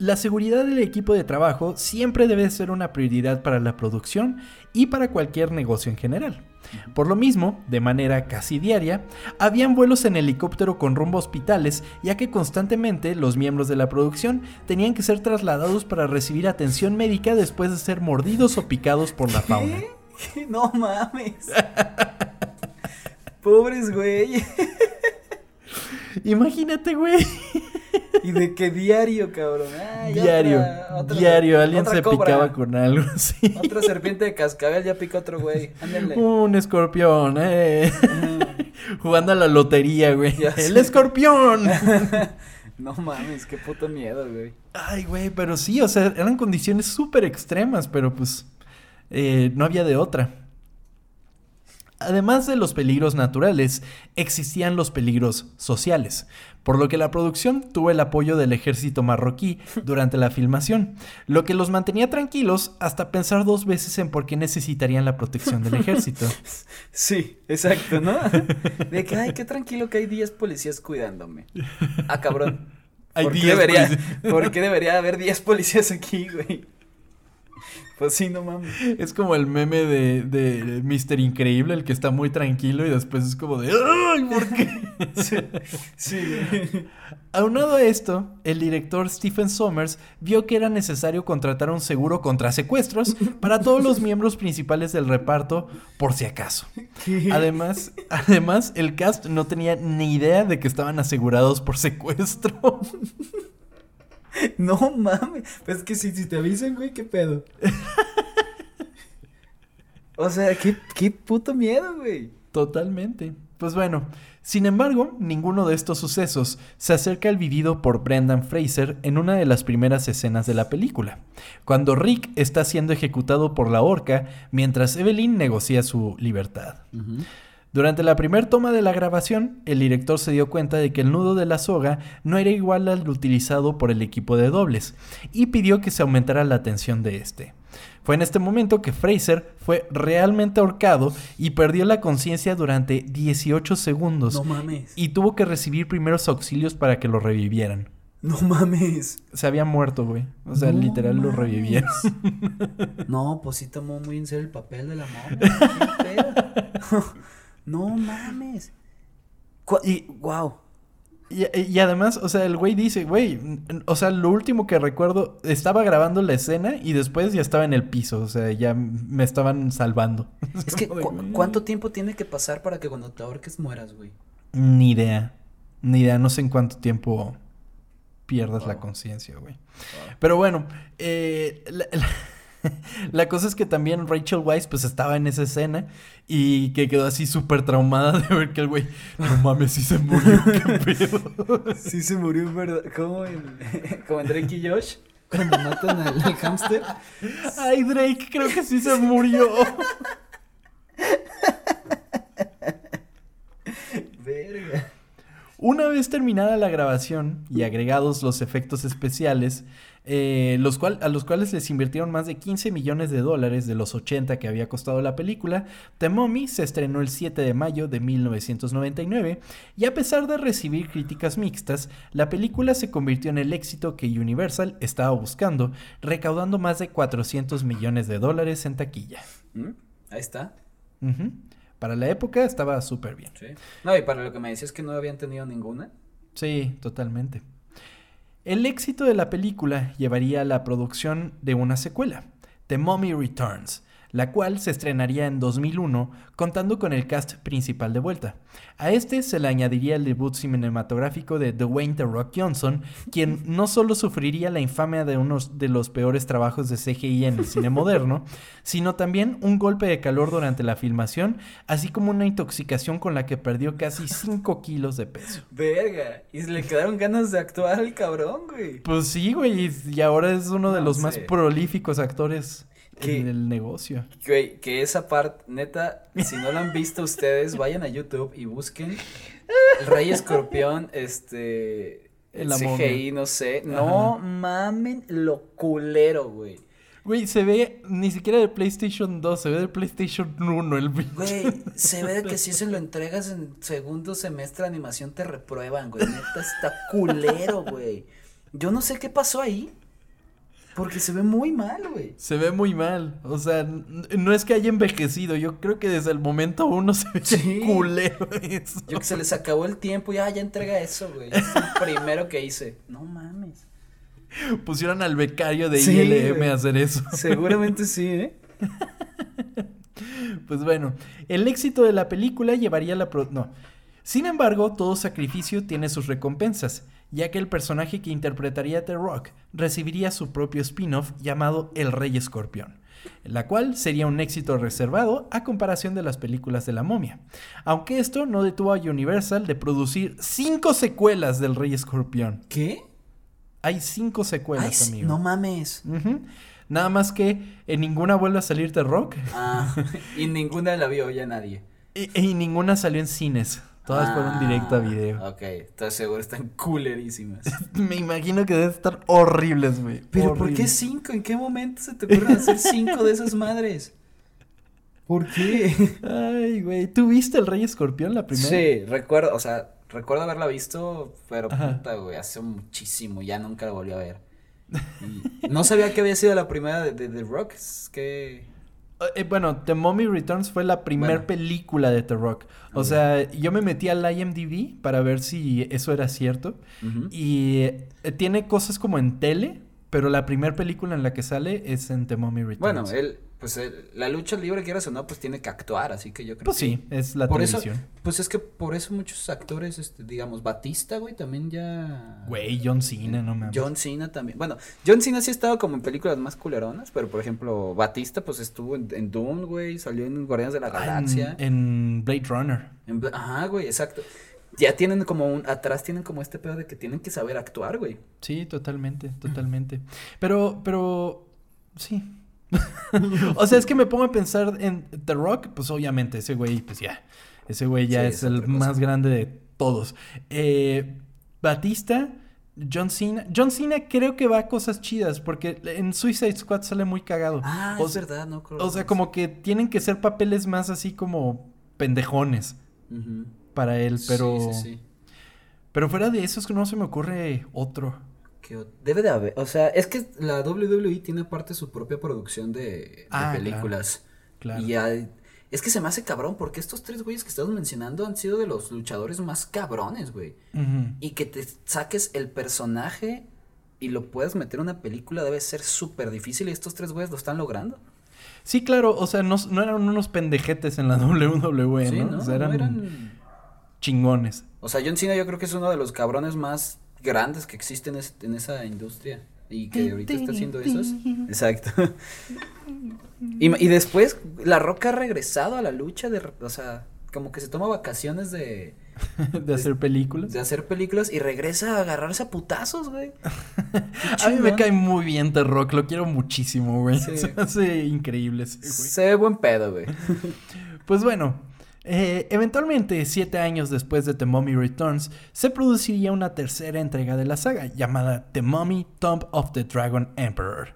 La seguridad del equipo de trabajo siempre debe ser una prioridad para la producción y para cualquier negocio en general. Por lo mismo, de manera casi diaria, habían vuelos en helicóptero con rumbo a hospitales, ya que constantemente los miembros de la producción tenían que ser trasladados para recibir atención médica después de ser mordidos o picados por la fauna. No mames. Pobres güey. Imagínate, güey. ¿Y de qué diario, cabrón? diario, diario, alguien se picaba con algo así. Otra serpiente de cascabel ya pica otro güey. Un escorpión, eh. Jugando a la lotería, güey. ¡El escorpión! no mames, qué puto miedo, güey. Ay, güey, pero sí, o sea, eran condiciones súper extremas, pero pues eh, no había de otra. Además de los peligros naturales, existían los peligros sociales, por lo que la producción tuvo el apoyo del ejército marroquí durante la filmación, lo que los mantenía tranquilos hasta pensar dos veces en por qué necesitarían la protección del ejército. Sí, exacto, ¿no? De que, ay, qué tranquilo que hay 10 policías cuidándome. Ah, cabrón. ¿Por, qué debería, ¿Por qué debería haber 10 policías aquí, güey? Pues sí, no mames. Es como el meme de, de Mr. Increíble, el que está muy tranquilo y después es como de ¡Ay, ¿por qué? sí. Aunado a esto, el director Stephen Sommers vio que era necesario contratar un seguro contra secuestros para todos los miembros principales del reparto, por si acaso. Además, además, el cast no tenía ni idea de que estaban asegurados por secuestro. No mames. Pues que si, si te avisan, güey, qué pedo. o sea, qué, qué puto miedo, güey. Totalmente. Pues bueno, sin embargo, ninguno de estos sucesos se acerca al vivido por Brendan Fraser en una de las primeras escenas de la película, cuando Rick está siendo ejecutado por la horca mientras Evelyn negocia su libertad. Durante la primera toma de la grabación, el director se dio cuenta de que el nudo de la soga no era igual al utilizado por el equipo de dobles y pidió que se aumentara la tensión de este. Fue en este momento que Fraser fue realmente ahorcado y perdió la conciencia durante 18 segundos. No mames. Y tuvo que recibir primeros auxilios para que lo revivieran. No mames. Se había muerto, güey. O sea, literal lo revivieron. no, pues sí tomó muy en serio el papel de la momia. no mames. Y, wow. Y, además, o sea, el güey dice, güey, o sea, lo último que recuerdo, estaba grabando la escena y después ya estaba en el piso, o sea, ya me estaban salvando. Es que, ¿cuánto tiempo tiene que pasar para que cuando te ahorques mueras, güey? Ni idea, ni idea, no sé en cuánto tiempo pierdas la conciencia, güey. Pero bueno, eh, la, cosa es que también Rachel Weisz pues estaba en esa escena y que quedó así súper traumada de ver que el güey, no mames, sí se murió, qué pedo. Sí se murió, verdad. Como en, como en Drake y Josh. Cuando matan al, al hámster. Ay, Drake, creo que sí se murió. Verga. Una vez terminada la grabación y agregados los efectos especiales, eh, los cual, a los cuales les invirtieron más de 15 millones de dólares de los 80 que había costado la película, The Mummy se estrenó el 7 de mayo de 1999 y a pesar de recibir críticas mixtas, la película se convirtió en el éxito que Universal estaba buscando, recaudando más de 400 millones de dólares en taquilla. Mm, ahí está. Para la época estaba súper bien. Sí. No, y para lo que me decías que no habían tenido ninguna. Sí, totalmente. El éxito de la película llevaría a la producción de una secuela, The Mummy Returns, la cual se estrenaría en 2001 contando con el cast principal de vuelta. A este se le añadiría el debut cinematográfico de Dwayne The Rock Johnson, quien no solo sufriría la infamia de uno de los peores trabajos de CGI en el cine moderno, sino también un golpe de calor durante la filmación, así como una intoxicación con la que perdió casi 5 kilos de peso. Verga, y le quedaron ganas de actuar al cabrón, güey. Pues sí, güey, y ahora es uno de los más prolíficos actores en el negocio. Que, que esa parte, neta, si no la han visto ustedes, vayan a YouTube y busquen el Rey Escorpión, este, el CGI, no sé. No mamen lo culero, güey. Güey, se ve ni siquiera de PlayStation 2, se ve de PlayStation 1 el Güey, se ve de que si se lo entregas en segundo semestre de animación te reprueban, güey. Neta está culero, güey. Yo no sé qué pasó ahí. Porque se ve muy mal, güey. Se ve muy mal. O sea, no es que haya envejecido. Yo creo que desde el momento uno se ve culero eso. Yo que se les acabó el tiempo. Ya, ya entrega eso, güey. Es el primero que hice. No mames. Pusieron al becario de ILM a hacer eso. Seguramente sí, ¿eh? pues bueno, el éxito de la película llevaría a la... Pro no. Sin embargo, todo sacrificio tiene sus recompensas ya que el personaje que interpretaría The Rock recibiría su propio spin-off llamado El Rey Escorpión, la cual sería un éxito reservado a comparación de las películas de la momia. Aunque esto no detuvo a Universal de producir cinco secuelas del Rey Escorpión. ¿Qué? Hay cinco secuelas, amigo. No mames. Nada más que en ninguna vuelve a salir The Rock. Ah, y ninguna la vio ya nadie. y ninguna salió en cines. Todas fueron directo a ah, video. Ok, estás seguro, están coolerísimas. Me imagino que deben estar horribles, güey. Pero ¿por qué cinco? ¿En qué momento se te ocurre hacer cinco de esas madres? ¿Por qué? Ay, güey. ¿Tú viste el Rey Escorpión la primera? Sí, recuerdo, o sea, recuerdo haberla visto, pero puta, güey, hace muchísimo, ya nunca la volví a ver. no sabía que había sido la primera de, The Rock, que... Eh, bueno, The Mummy Returns fue la primera película de The Rock. O sea, yo me metí al IMDb para ver si eso era cierto. Y eh, tiene cosas como en tele, pero la primera película en la que sale es en The Mummy Returns. Bueno, él pues la lucha libre, quieras o no, pues tiene que actuar, así que yo creo pues sí, es la televisión. pues es que por eso muchos actores, este, digamos, Batista, güey, también ya... Güey, John Cena, no mames. John Cena también. Bueno, John Cena sí ha estado como en películas más culeronas, pero por ejemplo, Batista, pues estuvo en, en Dune, güey, salió en Guardianes de la ah, Galaxia. en, Blade Runner. Ajá, güey, exacto. Ya tienen como un, atrás tienen como este pedo de que tienen que saber actuar, güey. Sí, totalmente, totalmente. Pero, pero, sí, o sea, es que me pongo a pensar en The Rock, pues obviamente ese güey, pues ya, ese güey ya es, el más grande de todos. Eh, Batista, John Cena. John Cena creo que va a cosas chidas porque en Suicide Squad sale muy cagado. Ah, es verdad, no creo. O sea, como que tienen que ser papeles más así como pendejones para él, pero... Sí, sí, sí. Pero fuera de eso es que no se me ocurre otro. Debe de haber, o sea, es que la WWE tiene aparte su propia producción de, Ah, películas. Claro. Y hay- es que se me hace cabrón porque estos tres güeyes que estamos mencionando han sido de los luchadores más cabrones, güey. Y que te saques el personaje y lo puedas meter en una película debe ser súper difícil y estos tres güeyes lo están logrando. Sí, claro, o sea, no, no eran unos pendejetes en la WWE, sí, ¿no? ¿no? O sea, eran, No eran- chingones. O sea, John Cena yo creo que es uno de los cabrones más grandes que existen en, es- en esa industria. Y que ahorita está haciendo esos. Exacto. Y, y después, La Roca ha regresado a la lucha de, o sea, como que se toma vacaciones de, de hacer películas. de hacer películas y regresa a agarrarse a putazos, güey. A mí me cae muy bien The Rock, lo quiero muchísimo, güey. Sí. Se hace increíble ese güey. Se ve buen pedo, güey. Pues bueno, eh, eventualmente, siete años después de The Mummy Returns, se produciría una tercera entrega de la saga llamada The Mummy Tomb of the Dragon Emperor,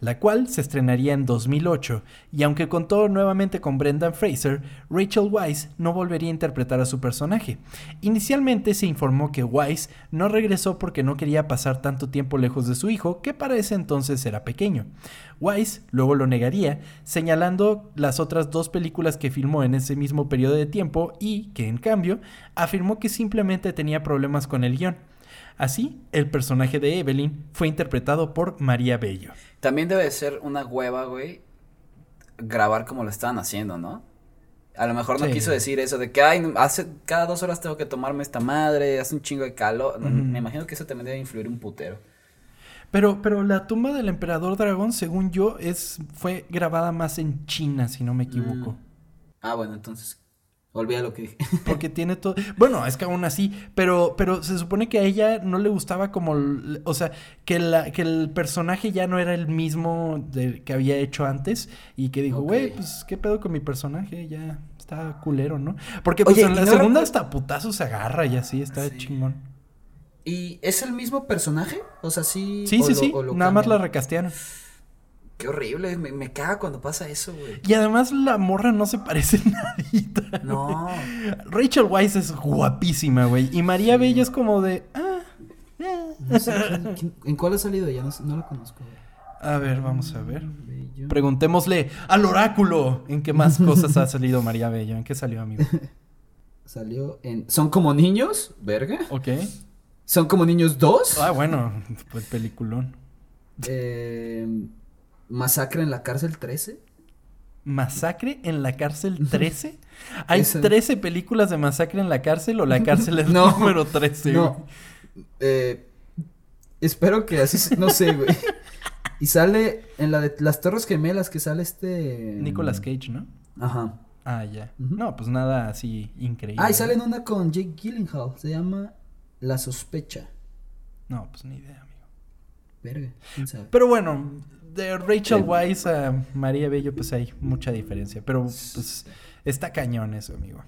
la cual se estrenaría en 2008 y aunque contó nuevamente con Brendan Fraser, Rachel Weisz no volvería a interpretar a su personaje. Inicialmente se informó que Weisz no regresó porque no quería pasar tanto tiempo lejos de su hijo, que para ese entonces era pequeño. Weisz luego lo negaría, señalando las otras dos películas que filmó en ese mismo periodo de tiempo y que en cambio afirmó que simplemente tenía problemas con el guion. Así, el personaje de Evelyn fue interpretado por María Bello. También debe de ser una hueva, güey, grabar como lo estaban haciendo, ¿no? A lo mejor no Sí. quiso decir eso de que, ay, hace, cada dos horas tengo que tomarme esta madre, hace un chingo de calor. Me imagino que eso también debe influir un putero. Pero, pero la tumba del emperador dragón, según yo, es, fue grabada más en China, si no me equivoco. Mm. Ah, bueno, entonces, olvida lo que dije. Porque tiene todo. Bueno, es que aún así. Pero, pero se supone que a ella no le gustaba como. O sea, que, la, que el personaje ya no era el mismo de, que había hecho antes. Y que dijo, güey, pues, ¿qué pedo con mi personaje? Ya está culero, ¿no? Porque pues Oye, en ¿y la no segunda hasta putazo se agarra y así está Sí. chingón. ¿Y es el mismo personaje? O sea, sí. Sí, o sí, lo- sí. lo Nada más la recastearon. Qué horrible, me, me caga cuando pasa eso, güey. Y además la morra no se parece nadita. No. Rachel Weisz es guapísima, güey. Y María Bello es como de. Ah, eh. No sé quién- quién- ¿En cuál ha salido ella? No, no lo conozco. A ver, vamos a ver. Bello. Preguntémosle al oráculo en qué más cosas ha salido María Bello. ¿En qué salió, amigo? Salió en. ¿Son como niños? Verga. Ok. ¿Son como niños 2? Ah, bueno, pues peliculón. Eh, Masacre en la cárcel 13. ¿Masacre en la cárcel 13? ¿Hay Esa. 13 películas de masacre en la cárcel o la cárcel es No, número 13? No. Eh, espero que así. No sé, güey. Y sale en la de las Torres Gemelas que sale este. Nicolas Cage, ¿no? Ajá. Ah, ya. No, pues nada así increíble. Ah, y sale en una con Jake Gyllenhaal. Se llama La Sospecha. No, pues ni idea. Verga, quién sabe. Pero bueno, de Rachel. Weisz a María Bello, pues hay mucha diferencia. Pero pues está cañón eso, amigo.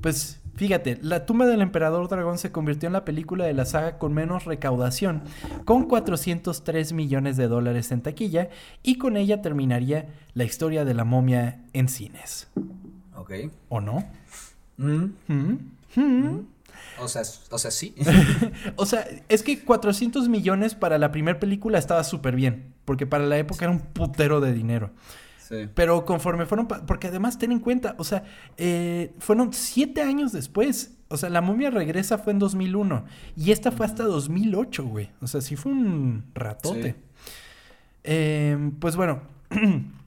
Pues fíjate, La tumba del emperador dragón se convirtió en la película de la saga con menos recaudación, con 403 millones de dólares en taquilla, y con ella terminaría la historia de la momia en cines. Ok. ¿O no? Mm, ¿Mm? ¿Mm? O sea, o sea, sí. O sea, es que 400 millones para la primera película estaba súper bien, porque para la época era un putero de dinero. sí. Pero conforme fueron, porque además ten en cuenta, o sea, eh, fueron siete años después. O sea, la momia regresa fue en 2001 y esta fue hasta 2008, güey. O sea, sí fue un ratote. Sí. Eh, pues bueno,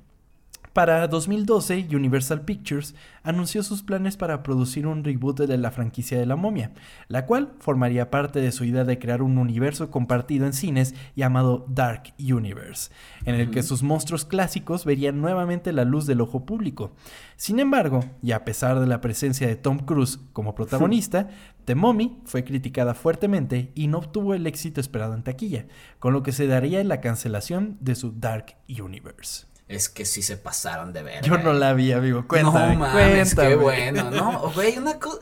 para 2012 Universal Pictures anunció sus planes para producir un reboot de la franquicia de la momia, la cual formaría parte de su idea de crear un universo compartido en cines llamado Dark Universe, en el que sus monstruos clásicos verían nuevamente la luz del ojo público. Sin embargo, y a pesar de la presencia de Tom Cruise como protagonista, The Mummy fue criticada fuertemente y no obtuvo el éxito esperado en taquilla, con lo que se daría la cancelación de su Dark Universe. Es que sí se pasaron de ver. Yo no la vi, amigo. Cuéntame, no mames, cuéntame. qué bueno. No, güey, una cosa.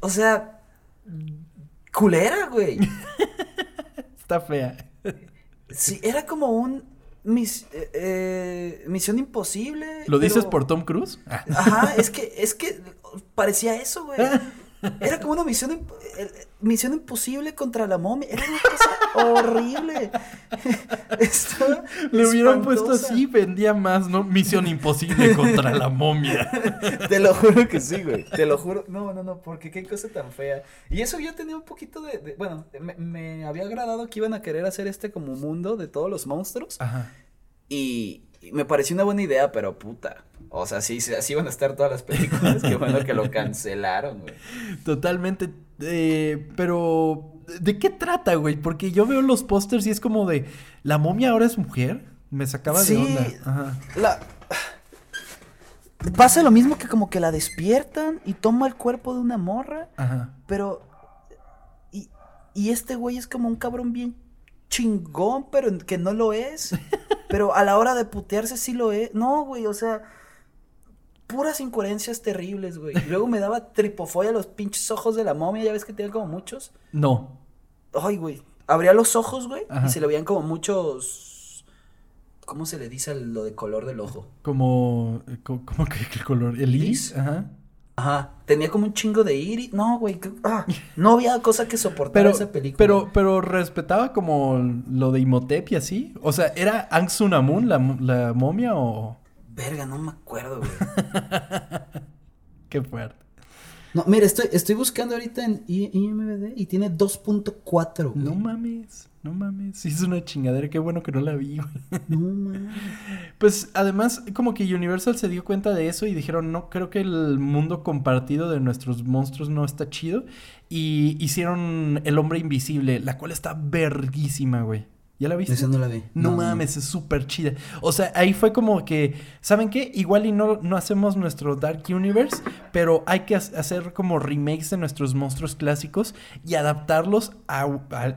O sea. Culera, güey. Está fea. Sí, era como un. mis- eh, eh, misión imposible. ¿Lo dices por Tom Cruise? Ah. Ajá, es que, es que parecía eso, güey. Era como una misión, misión imposible contra la momia. Era una cosa horrible. Le hubieran puesto así, vendía más, ¿no? Misión imposible contra la momia. Te lo juro que sí, güey. Te lo juro. No, no, no, porque qué cosa tan fea. Y eso yo tenía un poquito de. bueno, me, me, había agradado que iban a querer hacer este como mundo de todos los monstruos. Ajá. Y, me pareció una buena idea, pero puta. O sea, sí, así van a estar todas las películas. Qué bueno que lo cancelaron, güey. Totalmente. Eh, pero, ¿de qué trata, güey? Porque yo veo los pósters y es como de. ¿La momia ahora es mujer? Me sacaba de onda. Ajá. La. Pasa lo mismo que como que la despiertan y toma el cuerpo de una morra. Ajá. Pero. Y, y este güey es como un cabrón bien chingón, pero que no lo es. Pero a la hora de putearse sí lo es. No, güey, o sea, puras incoherencias terribles, güey. Luego me daba tripofobia los pinches ojos de la momia, ya ves que tiene como muchos. No. Ay, güey. Abría los ojos, güey, y se le veían como muchos ¿Cómo se le dice lo de color del ojo? Como ¿cómo que el color? ¿El iris? Ajá. Ajá, tenía como un chingo de iris. No, güey, ah, no había cosa que soportar esa película. Pero, pero respetaba como lo de Imhotep y así. O sea, ¿era Ang Sunamun la, la momia o...? Verga, no me acuerdo, güey. Qué fuerte. No, mira, estoy, estoy buscando ahorita en IMDb y tiene 2.4. No mames. No mames, sí es una chingadera, qué bueno que no la vi, No mames. Pues además, como que Universal se dio cuenta de eso y dijeron, no, creo que el mundo compartido de nuestros monstruos no está chido. Y hicieron El Hombre Invisible, la cual está verguísima, güey. ¿Ya la viste? Esa no la vi. No, mames, es súper chida. O sea, ahí fue como que, ¿saben qué? Igual y no, no hacemos nuestro Dark Universe, pero hay que hacer como remakes de nuestros monstruos clásicos y adaptarlos a,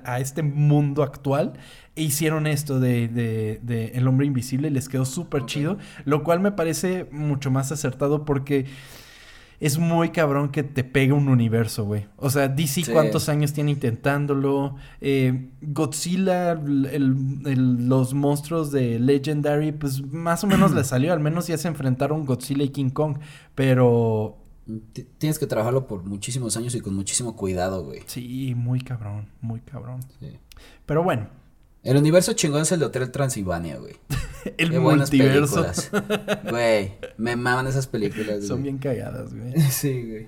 a, este mundo actual. E hicieron esto de, de, de El Hombre Invisible y les quedó súper chido, lo cual me parece mucho más acertado porque es muy cabrón que te pegue un universo, güey. O sea, DC cuántos años tiene intentándolo. Eh, Godzilla, los monstruos de Legendary, pues más o menos le salió. Al menos ya se enfrentaron Godzilla y King Kong. Pero... tienes que trabajarlo por muchísimos años y con muchísimo cuidado, güey. Sí, muy cabrón, muy cabrón. Sí. Pero bueno, el universo chingón es el de Hotel Transilvania, güey. el multiverso. Güey, me maman esas películas. Son bien cagadas, güey. sí, güey.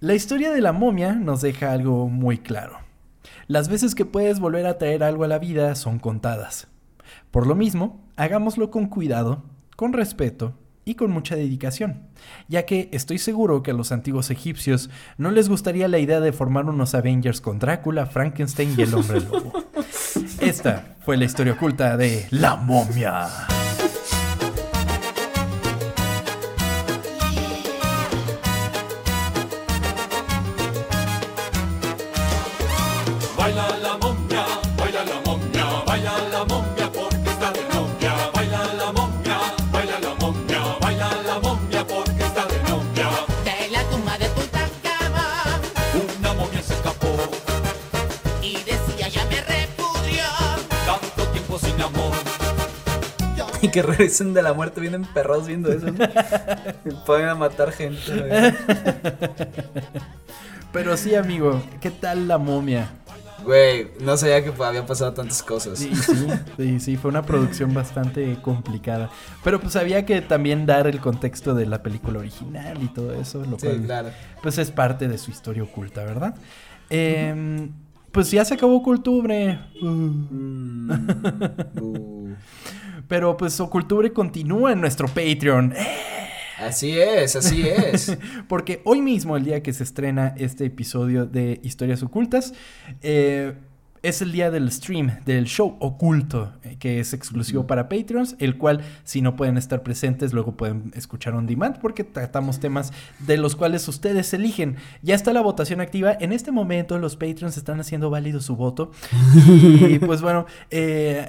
La historia de la momia nos deja algo muy claro. Las veces que puedes volver a traer algo a la vida son contadas. Por lo mismo, hagámoslo con cuidado, con respeto y con mucha dedicación, ya que estoy seguro que a los antiguos egipcios no les gustaría la idea de formar unos Avengers con Drácula, Frankenstein y el hombre lobo. Esta fue la historia oculta de la momia. Que regresen de la muerte vienen perros viendo eso. y pueden a matar gente. Pero sí, amigo, ¿qué tal la momia? Güey, no sabía que habían pasado tantas cosas. Sí, sí, sí, fue una producción bastante complicada. Pero pues había que también dar el contexto de la película original y todo eso, lo sí, claro. pues es parte de su historia oculta, ¿verdad? Em, pues ya se acabó Cultubre. Mm. Uh. Pero pues Ocultubre continúa en nuestro Patreon. Así es, así es. Porque hoy mismo, el día que se estrena este episodio de Historias Ocultas, eh, es el día del stream, del show oculto, eh, que es exclusivo para Patreons, el cual si no pueden estar presentes, luego pueden escuchar on demand porque tratamos temas de los cuales ustedes eligen. Ya está la votación activa. En este momento los Patreons están haciendo válido su voto. Y pues bueno, eh,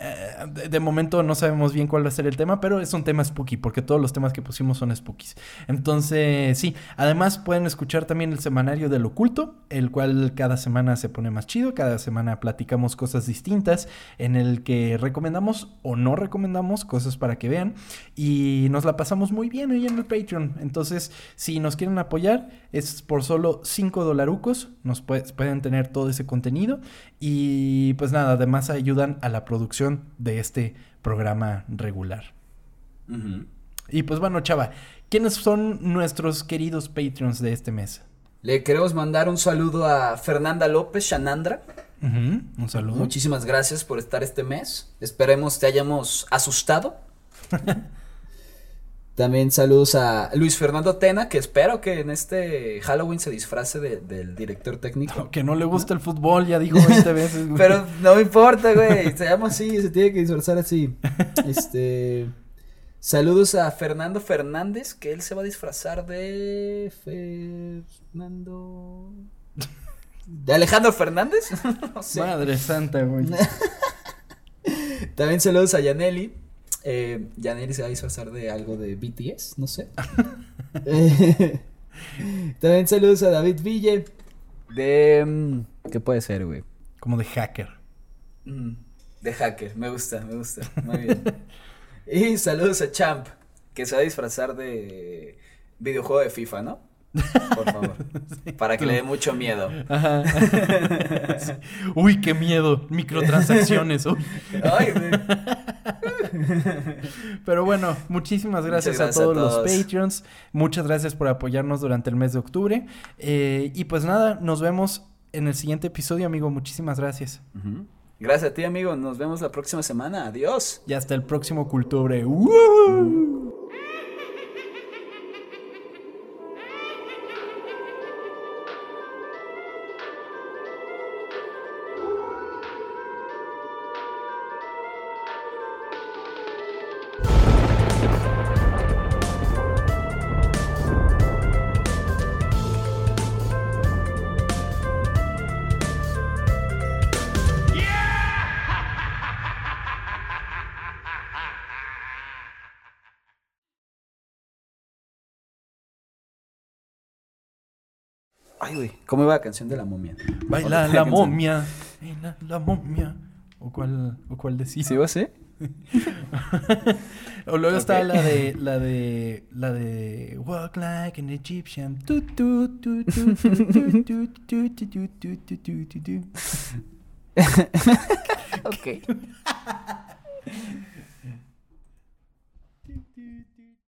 de momento no sabemos bien cuál va a ser el tema, pero es un tema spooky porque todos los temas que pusimos son spookies. Entonces, sí, además pueden escuchar también el semanario del oculto, el cual cada semana se pone más chido, cada semana platica platicamos cosas distintas, en el que recomendamos o no recomendamos cosas para que vean y nos la pasamos muy bien ahí en el Patreon. Entonces, si nos quieren apoyar, es por solo 5 dolarucos, nos pueden tener todo ese contenido y pues nada, además ayudan a la producción de este programa regular. Y pues bueno, chava, ¿quiénes son nuestros queridos Patreons de este mes? Le queremos mandar un saludo a Fernanda López Shanandra. Un saludo. Muchísimas gracias por estar este mes. Esperemos te hayamos asustado. También saludos a Luis Fernando Tena, que espero que en este Halloween se disfrace del director técnico. que no le gusta el fútbol, ya dijo 20 veces. Pero no me importa, güey. Se llama así, se tiene que disfrazar así. Este. Saludos a Fernando Fernández, que él se va a disfrazar de Fernando. ¿De Alejandro Fernández? Madre santa, güey. También saludos a Yaneli. Eh, Yaneli se va a disfrazar de algo de BTS, no sé. también saludos a David Ville. De. Mm, ¿Qué puede ser, güey? Como de hacker. Mm, de hacker, me gusta, me gusta. Muy bien. Y saludos a Champ, que se va a disfrazar de videojuego de FIFA, ¿no? Por favor. para que le dé mucho miedo. Uy, qué miedo. Microtransacciones. Ay, Pero bueno, muchísimas gracias, a, todos los Patreons. Muchas gracias por apoyarnos durante el mes de octubre. Eh, y pues nada, nos vemos en el siguiente episodio, amigo. Muchísimas gracias. Gracias a ti, amigo. Nos vemos la próxima semana. Adiós. Y hasta el próximo Cultubre. Ay, güey, ¿cómo iba la canción de la momia? Baila la, momia, baila la momia. ¿O cuál, o cuál decía? ¿Sí va a ser? o luego está la de la de la de Walk like an Egyptian. ok.